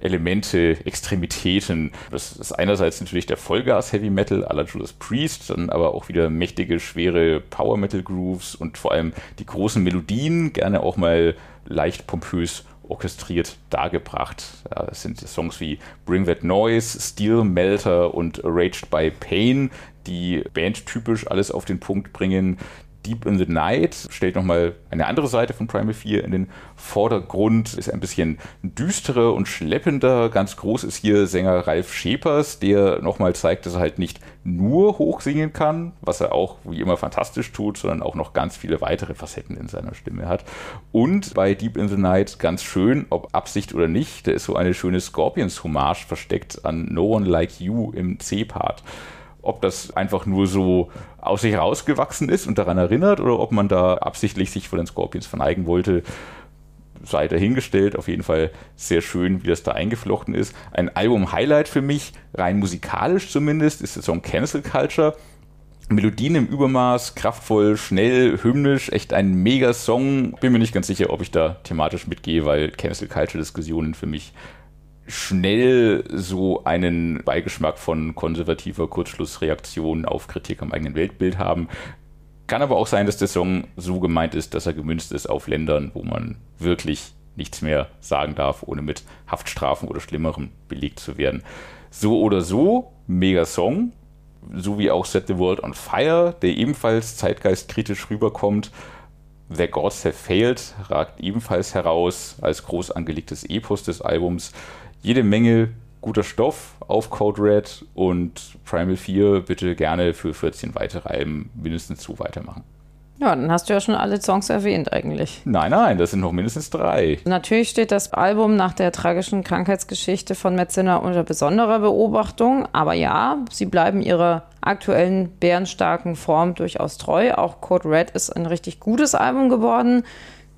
Elemente, Extremitäten. Das ist einerseits natürlich der Vollgas-Heavy Metal à la Judas Priest, dann aber auch wieder mächtige, schwere Power Metal Grooves und vor allem die großen Melodien, gerne auch mal leicht pompös orchestriert dargebracht. Ja, das sind Songs wie Bring That Noise, Steel Melter und Raged by Pain, die bandtypisch alles auf den Punkt bringen. Deep in the Night stellt nochmal eine andere Seite von Primal 4 in den Vordergrund, ist ein bisschen düsterer und schleppender. Ganz groß ist hier Sänger Ralf Schepers, der nochmal zeigt, dass er halt nicht nur hoch singen kann, was er auch wie immer fantastisch tut, sondern auch noch ganz viele weitere Facetten in seiner Stimme hat. Und bei Deep in the Night ganz schön, ob Absicht oder nicht, da ist so eine schöne Scorpions-Hommage versteckt an No One Like You im C-Part ob das einfach nur so aus sich rausgewachsen ist und daran erinnert oder ob man da absichtlich sich vor den Scorpions verneigen wollte, sei dahingestellt. Auf jeden Fall sehr schön, wie das da eingeflochten ist. Ein Album-Highlight für mich, rein musikalisch zumindest, ist der Song Cancel Culture. Melodien im Übermaß, kraftvoll, schnell, hymnisch, echt ein mega Song. Bin mir nicht ganz sicher, ob ich da thematisch mitgehe, weil Cancel Culture Diskussionen für mich schnell so einen Beigeschmack von konservativer Kurzschlussreaktion auf Kritik am eigenen Weltbild haben. Kann aber auch sein, dass der Song so gemeint ist, dass er gemünzt ist auf Ländern, wo man wirklich nichts mehr sagen darf, ohne mit Haftstrafen oder Schlimmerem belegt zu werden. So oder so, mega Song, so wie auch Set the World on Fire, der ebenfalls zeitgeistkritisch rüberkommt. The Gods Have Failed ragt ebenfalls heraus als groß angelegtes Epos des Albums jede Menge guter Stoff auf Code Red und Primal 4 bitte gerne für 14 weitere Alben mindestens so weitermachen. Ja, dann hast du ja schon alle Songs erwähnt eigentlich. Nein, nein, das sind noch mindestens drei. Natürlich steht das Album nach der tragischen Krankheitsgeschichte von Metziner unter besonderer Beobachtung. Aber ja, sie bleiben ihrer aktuellen bärenstarken Form durchaus treu. Auch Code Red ist ein richtig gutes Album geworden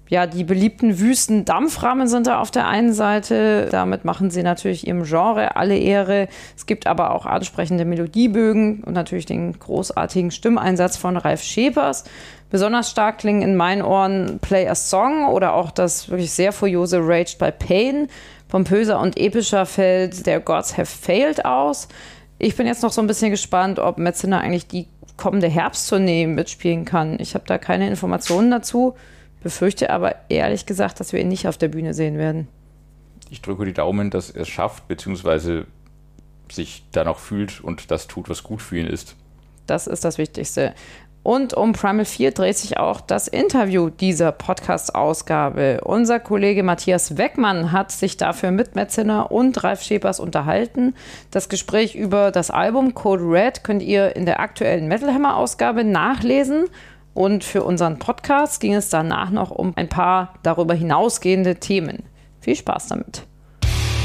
ja, die beliebten Wüsten Dampfrahmen sind da auf der einen Seite. Damit machen sie natürlich ihrem Genre alle Ehre. Es gibt aber auch ansprechende Melodiebögen und natürlich den großartigen Stimmeinsatz von Ralf Schepers. Besonders stark klingen in meinen Ohren Play a Song oder auch das wirklich sehr furiose Raged by Pain. Pompöser und epischer fällt der Gods Have Failed aus. Ich bin jetzt noch so ein bisschen gespannt, ob Metziner eigentlich die kommende Herbsttournee mitspielen kann. Ich habe da keine Informationen dazu befürchte aber ehrlich gesagt, dass wir ihn nicht auf der Bühne sehen werden. ich drücke die Daumen, dass er es schafft, beziehungsweise sich danach fühlt und das tut, was gut für ihn ist. Das ist das Wichtigste. Und um Primal 4 dreht sich auch das Interview dieser Podcast-Ausgabe. Unser Kollege Matthias Weckmann hat sich dafür mit Matt Zinner und Ralf Schepers unterhalten. Das Gespräch über das Album Code Red könnt ihr in der aktuellen Metal Hammer-Ausgabe nachlesen. Und für unseren Podcast ging es danach noch um ein paar darüber hinausgehende Themen. Viel Spaß damit.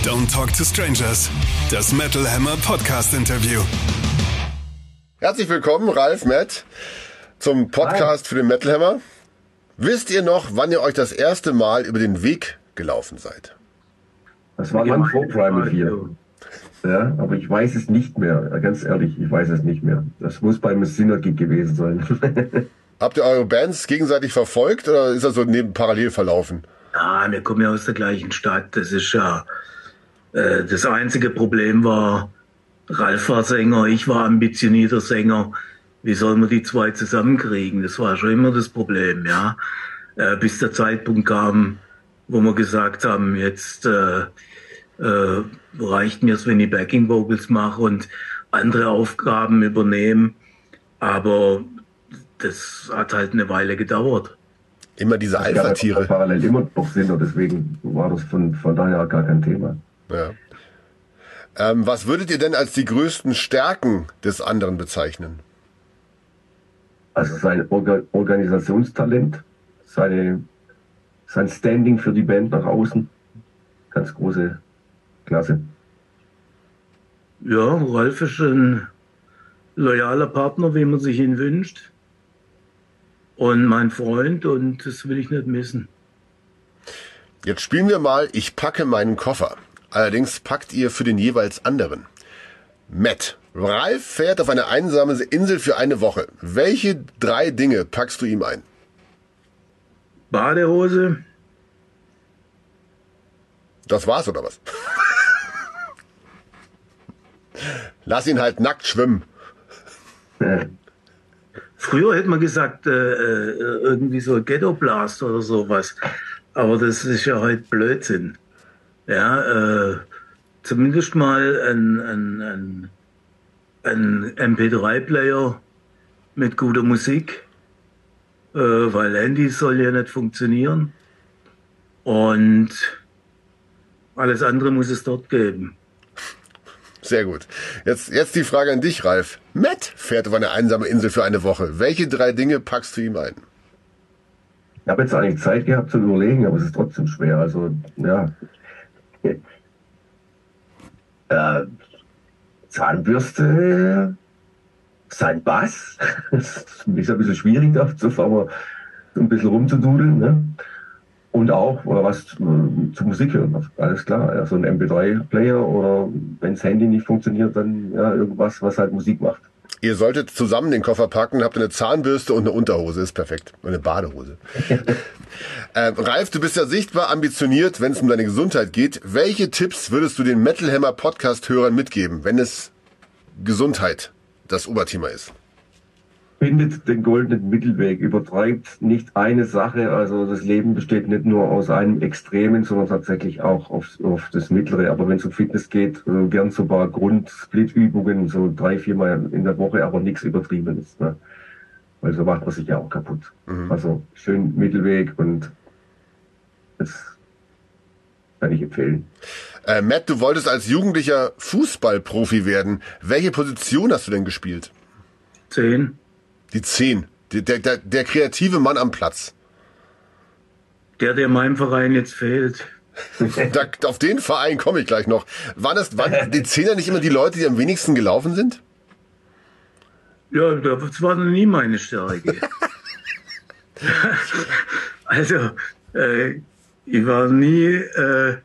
Don't Talk to Strangers, das Metal Hammer Podcast Interview. Herzlich willkommen, Ralf, Matt, zum Podcast Hi. für den Metal Hammer. Wisst ihr noch, wann ihr euch das erste Mal über den Weg gelaufen seid? Das war lang vor Primal 4. Ja, aber ich weiß es nicht mehr. Ganz ehrlich, ich weiß es nicht mehr. Das muss beim Synergy gewesen sein. [LAUGHS] Habt ihr eure Bands gegenseitig verfolgt oder ist das so neben parallel verlaufen? Ja, wir kommen ja aus der gleichen Stadt. Das ist ja äh, das einzige Problem war, Ralf war Sänger, ich war ambitionierter Sänger. Wie soll man die zwei zusammenkriegen? Das war schon immer das Problem, ja. Äh, bis der Zeitpunkt kam, wo wir gesagt haben, jetzt äh, äh, reicht mir es, wenn ich Backing Vocals mache und andere Aufgaben übernehme. Aber das hat halt eine Weile gedauert. Immer diese Alpha-Tiere. Parallel immer noch sind und deswegen war das von, von daher gar kein Thema. Ja. Ähm, was würdet ihr denn als die größten Stärken des anderen bezeichnen? Also sein Orga Organisationstalent, seine, sein Standing für die Band nach außen. Ganz große Klasse. Ja, Ralf ist ein loyaler Partner, wie man sich ihn wünscht. Und mein Freund, und das will ich nicht missen. Jetzt spielen wir mal Ich packe meinen Koffer. Allerdings packt ihr für den jeweils anderen. Matt, Ralf fährt auf eine einsame Insel für eine Woche. Welche drei Dinge packst du ihm ein? Badehose. Das war's oder was? Lass ihn halt nackt schwimmen. Früher hätte man gesagt, äh, äh, irgendwie so Ghetto Blast oder sowas. Aber das ist ja heute Blödsinn ja, äh, zumindest mal ein, ein, ein, ein MP3-Player mit guter Musik, äh, weil Handys soll ja nicht funktionieren. Und alles andere muss es dort geben. Sehr gut. Jetzt, jetzt die Frage an dich, Ralf. Matt fährt auf eine einsame Insel für eine Woche. Welche drei Dinge packst du ihm ein? Ich habe jetzt eigentlich Zeit gehabt zu überlegen, aber es ist trotzdem schwer. Also, ja, [LAUGHS] äh, Zahnbürste, sein Bass. [LAUGHS] das ist ein bisschen schwierig, da zu fahren, ein bisschen rumzududeln. Ne? Und auch, oder was äh, zur Musik hören, alles klar. Also ein MP3-Player oder wenn das Handy nicht funktioniert, dann ja, irgendwas, was halt Musik macht. Ihr solltet zusammen den Koffer packen, habt eine Zahnbürste und eine Unterhose, ist perfekt. Und eine Badehose. [LAUGHS] äh, Ralf, du bist ja sichtbar ambitioniert, wenn es um deine Gesundheit geht. Welche Tipps würdest du den Metal Hammer Podcast-Hörern mitgeben, wenn es Gesundheit das Oberthema ist? Findet den goldenen Mittelweg, übertreibt nicht eine Sache. Also das Leben besteht nicht nur aus einem Extremen, sondern tatsächlich auch auf, auf das Mittlere. Aber wenn es um Fitness geht, äh, gern so ein paar Grund-Split-Übungen, so drei, viermal in der Woche, aber nichts Übertriebenes. Ne? Weil so macht man sich ja auch kaputt. Mhm. Also schön Mittelweg und das kann ich empfehlen. Äh, Matt, du wolltest als Jugendlicher Fußballprofi werden. Welche Position hast du denn gespielt? Zehn. Die zehn. Der, der, der kreative Mann am Platz. Der, der meinem Verein jetzt fehlt. [LAUGHS] da, auf den Verein komme ich gleich noch. Waren das waren die Zehner nicht immer die Leute, die am wenigsten gelaufen sind? Ja, das war noch nie meine Stärke. [LAUGHS] also, äh, ich war nie äh,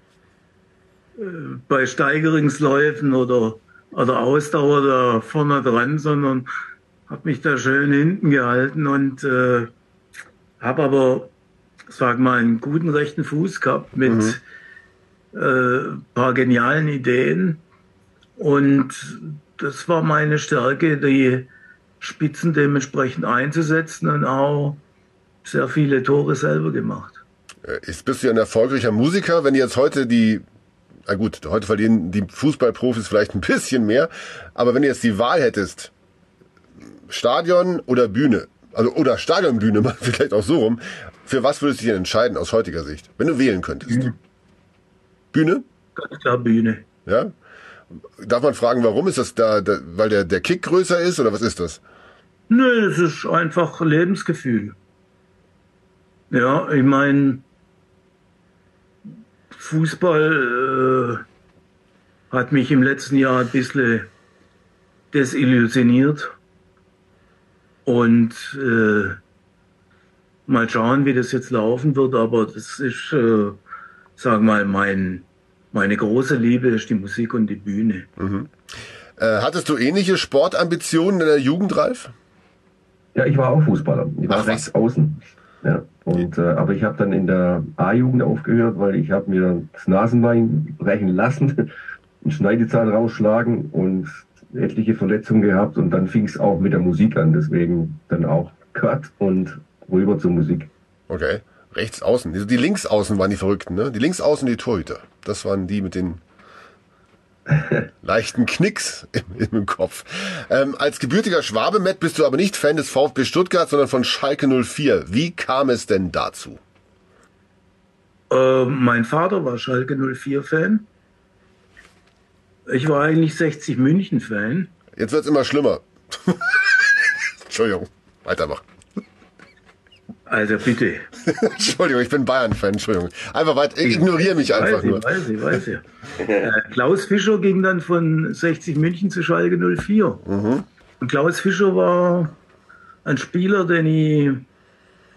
bei Steigerungsläufen oder, oder Ausdauer da vorne dran, sondern habe mich da schön hinten gehalten und äh, habe aber, sag mal, einen guten rechten Fuß gehabt mit mhm. äh, paar genialen Ideen. Und das war meine Stärke, die Spitzen dementsprechend einzusetzen und auch sehr viele Tore selber gemacht. Jetzt bist du ja ein erfolgreicher Musiker. Wenn jetzt heute die Na gut, heute verdienen die Fußballprofis vielleicht ein bisschen mehr, aber wenn du jetzt die Wahl hättest, Stadion oder Bühne, also oder Stadionbühne, [LAUGHS] mal vielleicht auch so rum, für was würdest du dich denn entscheiden aus heutiger Sicht, wenn du wählen könntest? Bühne? Bühne? Ganz klar Bühne. Ja? Darf man fragen, warum ist das da, da weil der, der Kick größer ist oder was ist das? Nö, es ist einfach Lebensgefühl. Ja, ich meine, Fußball äh, hat mich im letzten Jahr ein bisschen desillusioniert. Und äh, mal schauen, wie das jetzt laufen wird. Aber das ist, äh, sag mal, mein, meine große Liebe ist die Musik und die Bühne. Mhm. Äh, hattest du ähnliche Sportambitionen in der Jugend, Ralf? Ja, ich war auch Fußballer. Ich war rechts außen. Ja, und, äh, aber ich habe dann in der A-Jugend aufgehört, weil ich habe mir das Nasenbein brechen lassen, [LAUGHS] einen Schneidezahn rausschlagen und etliche Verletzungen gehabt und dann fing es auch mit der Musik an. Deswegen dann auch Cut und rüber zur Musik. Okay. Rechts außen. Also die Linksaußen waren die Verrückten, ne? Die Linksaußen, die Torhüter. Das waren die mit den [LAUGHS] leichten Knicks im, im Kopf. Ähm, als gebürtiger Schwabe, Matt, bist du aber nicht Fan des VfB Stuttgart, sondern von Schalke 04. Wie kam es denn dazu? Äh, mein Vater war Schalke 04-Fan. Ich war eigentlich 60 München-Fan. Jetzt wird's immer schlimmer. [LAUGHS] Entschuldigung, weitermachen. Also bitte. [LAUGHS] Entschuldigung, ich bin Bayern-Fan, Entschuldigung. Einfach weiter, ignoriere mich einfach weiß nur. Ich, weiß ich, weiß ich. [LAUGHS] Äh, Klaus Fischer ging dann von 60 München zu Schalke 04. Mhm. Und Klaus Fischer war ein Spieler, den ich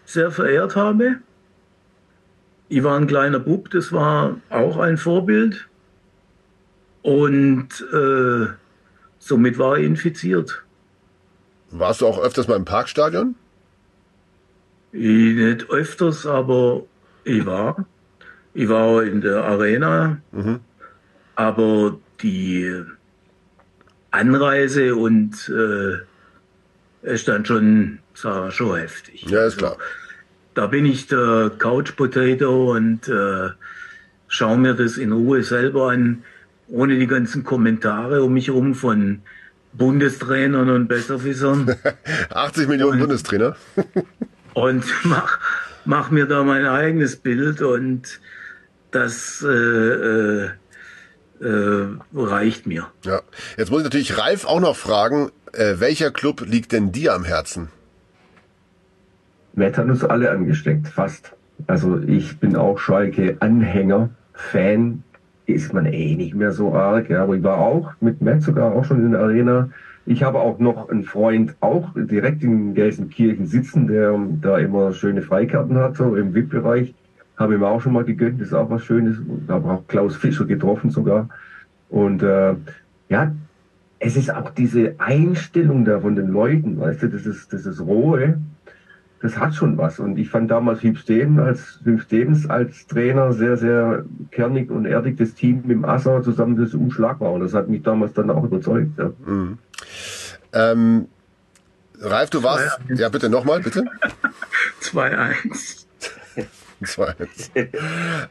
sehr verehrt habe. Ich war ein kleiner Bub, das war auch ein Vorbild. Und äh, somit war ich infiziert. Warst du auch öfters mal im Parkstadion? Ich nicht öfters, aber ich war. Ich war in der Arena, aber die Anreise und äh, ist dann schon, sag, ich, schon heftig. Ja, ist klar. Da bin ich der Couch Potato und äh, schaue mir das in Ruhe selber an, ohne die ganzen Kommentare um mich herum von Bundestrainern und Besserwissern. 80 [LAUGHS] Millionen Bundestrainer. [LAUGHS] und mach, mach mir da mein eigenes Bild und das äh, äh, äh, reicht mir. Ja. Jetzt muss ich natürlich Ralf auch noch fragen, äh, welcher Club liegt denn dir am Herzen? Matt hat uns alle angesteckt, fast. Also ich bin auch Schalke-Anhänger, Fan ist man eh nicht mehr so arg, ja, aber ich war auch mit Matt sogar auch schon in der Arena. Ich habe auch noch einen Freund auch direkt in Gelsenkirchen sitzen, der da immer schöne Freikarten hat, so im VIP-Bereich. Habe ihm auch schon mal gegönnt, das ist auch was Schönes. Da habe auch Klaus Fischer getroffen sogar. Und äh, ja, es ist auch diese Einstellung da von den Leuten, weißt du, das ist, das ist rohe, das hat schon was. Und ich fand damals Hüb Stevens als, Hüb Stevens als Trainer sehr, sehr kernig und erdig das Team mit dem Asser zusammen das unschlagbar. Und das hat mich damals dann auch überzeugt. Ja. Mhm. Ähm, Ralf, du warst. Ja, bitte nochmal, bitte. [LAUGHS] 2-1. 2-1. [LAUGHS]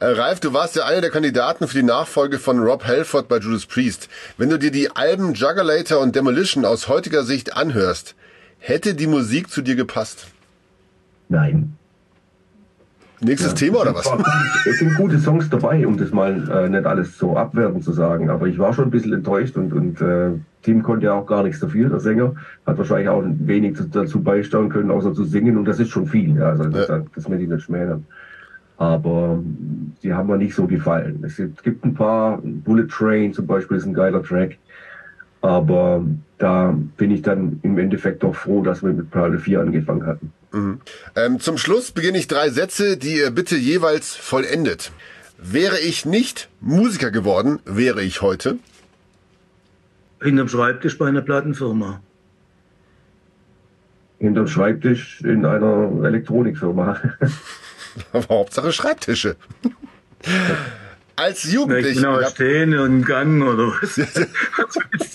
Äh, Ralf, du warst ja einer der Kandidaten für die Nachfolge von Rob Halford bei Judas Priest. Wenn du dir die Alben Juggulator und Demolition aus heutiger Sicht anhörst, hätte die Musik zu dir gepasst? Nein. Nächstes Ja, Thema oder was? Es sind gute Songs dabei, um das mal äh, nicht alles so abwertend zu sagen, aber ich war schon ein bisschen enttäuscht und, und äh, Tim konnte ja auch gar nichts dafür, der Sänger. Hat wahrscheinlich auch wenig zu- dazu beisteuern können, außer zu singen und das ist schon viel. Ja, also das, das will ich nicht schmälern. Aber die haben mir nicht so gefallen. Es gibt- gibt ein paar, Bullet Train zum Beispiel ist ein geiler Track. Aber da bin ich dann im Endeffekt doch froh, dass wir mit Parallel 4 angefangen hatten. Mhm. Ähm, zum Schluss beginne ich drei Sätze, die ihr bitte jeweils vollendet. Wäre ich nicht Musiker geworden, wäre ich heute. Hinterm Schreibtisch bei einer Plattenfirma. Hinterm Schreibtisch in einer Elektronikfirma. [LAUGHS] Aber Hauptsache Schreibtische. [LAUGHS] Als Ich Jugendlicher. genau stehen und Gang oder was.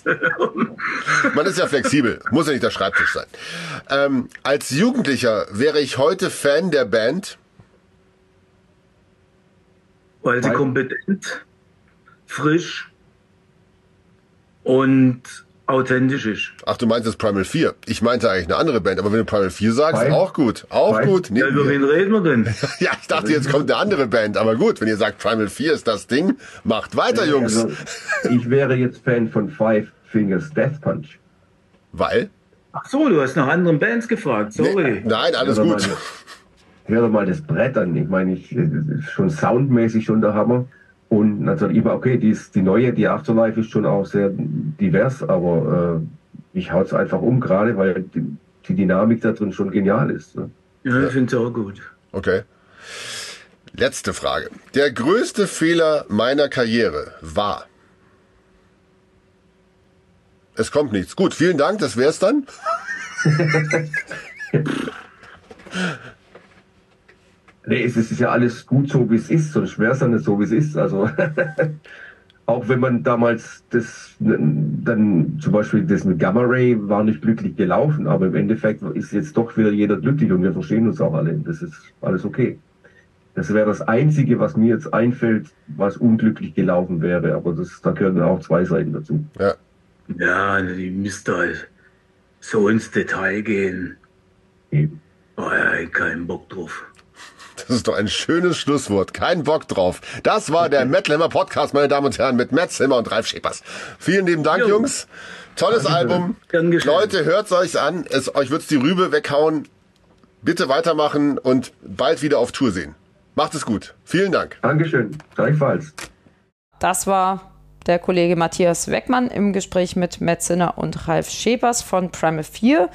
[LAUGHS] Man ist ja flexibel, muss ja nicht der Schreibtisch sein. Ähm, als Jugendlicher wäre ich heute Fan der Band. Weil sie kompetent frisch und authentisch ist. Ach, du meinst jetzt Primal 4. Ich meinte eigentlich eine andere Band, aber wenn du Primal 4 sagst, Fein. auch gut. Auch Fein. gut. Ja, über wen reden wir denn? [LAUGHS] ja, ich dachte, jetzt kommt eine andere Band, aber gut, wenn ihr sagt, Primal 4 ist das Ding, macht weiter, Jungs. Also, [LAUGHS] ich wäre jetzt Fan von Five Fingers Death Punch. Weil? Ach so, du hast nach anderen Bands gefragt, sorry. nein, alles Hör gut. Mal, hör doch mal das Brett an. Ich meine, ich, das ist schon soundmäßig schon der Hammer. Immer, okay, die, ist, die neue, die Afterlife ist schon auch sehr divers, aber äh, ich hau's einfach um, gerade weil die, die Dynamik da drin schon genial ist. Ne? Ja, ich finde es auch gut. Okay. Letzte Frage. Der größte Fehler meiner Karriere war. Es kommt nichts. Gut, vielen Dank, das wär's dann. [LAUGHS] [LAUGHS] Nee, es ist ja alles gut so, wie es ist, sonst wäre es ja nicht so, wie es ist. Also, [LAUGHS] auch wenn man damals das, dann zum Beispiel das mit Gamma Ray war nicht glücklich gelaufen, aber im Endeffekt ist jetzt doch wieder jeder glücklich und wir verstehen uns auch alle. Das ist alles okay. Das wäre das Einzige, was mir jetzt einfällt, was unglücklich gelaufen wäre, aber das, da gehören auch zwei Seiten dazu. Ja. Ja, die müsste halt so ins Detail gehen. Eben. Oh ja, ich keinen Bock drauf. Das ist doch ein schönes Schlusswort. Kein Bock drauf. Das war der Metal Hammer Podcast, meine Damen und Herren, mit Matt Zimmer und Ralf Schepers. Vielen lieben Dank, Jo. Jungs. Tolles Danke. Album. Leute, hört's euch an. Es, euch wird's die Rübe weghauen. Bitte weitermachen und bald wieder auf Tour sehen. Macht es gut. Vielen Dank. Dankeschön. Gleichfalls. Das war der Kollege Matthias Weckmann im Gespräch mit Matt Zinner und Ralf Schepers von Primal 4.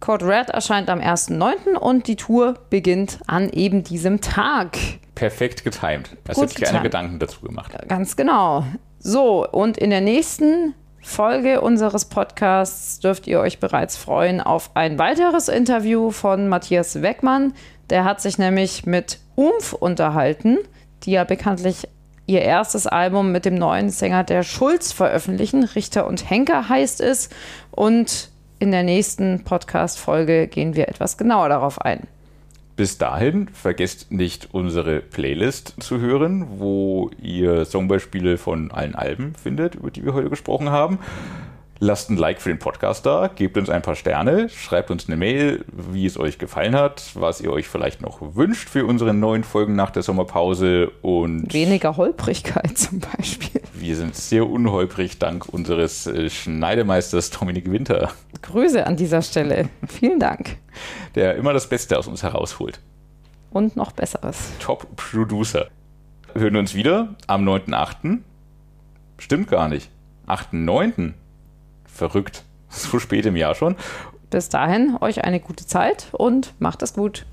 Code Red erscheint am 1.9. und die Tour beginnt an eben diesem Tag. Perfekt getimed. Hast Gut jetzt keine. Gedanken dazu gemacht. Ganz genau. So, und in der nächsten Folge unseres Podcasts dürft ihr euch bereits freuen auf ein weiteres Interview von Matthias Weckmann. Der hat sich nämlich mit Umf unterhalten, die ja bekanntlich ihr erstes Album mit dem neuen Sänger der Schulz veröffentlichen. Richter und Henker heißt es. Und in der nächsten Podcast-Folge gehen wir etwas genauer darauf ein. Bis dahin vergesst nicht unsere Playlist zu hören, wo ihr Songbeispiele von allen Alben findet, über die wir heute gesprochen haben. Lasst ein Like für den Podcast da, gebt uns ein paar Sterne, schreibt uns eine Mail, wie es euch gefallen hat, was ihr euch vielleicht noch wünscht für unsere neuen Folgen nach der Sommerpause und Weniger Holprigkeit [LAUGHS] zum Beispiel. wir sind sehr unholprig dank unseres äh, Schneidemeisters Dominik Winter, Grüße an dieser Stelle. Vielen Dank. der immer das Beste aus uns herausholt. Und noch Besseres. Top Producer. Wir hören uns wieder am 9.8. Stimmt gar nicht. 8.9. Verrückt. [LAUGHS] So spät im Jahr schon. Bis dahin euch eine gute Zeit und macht es gut.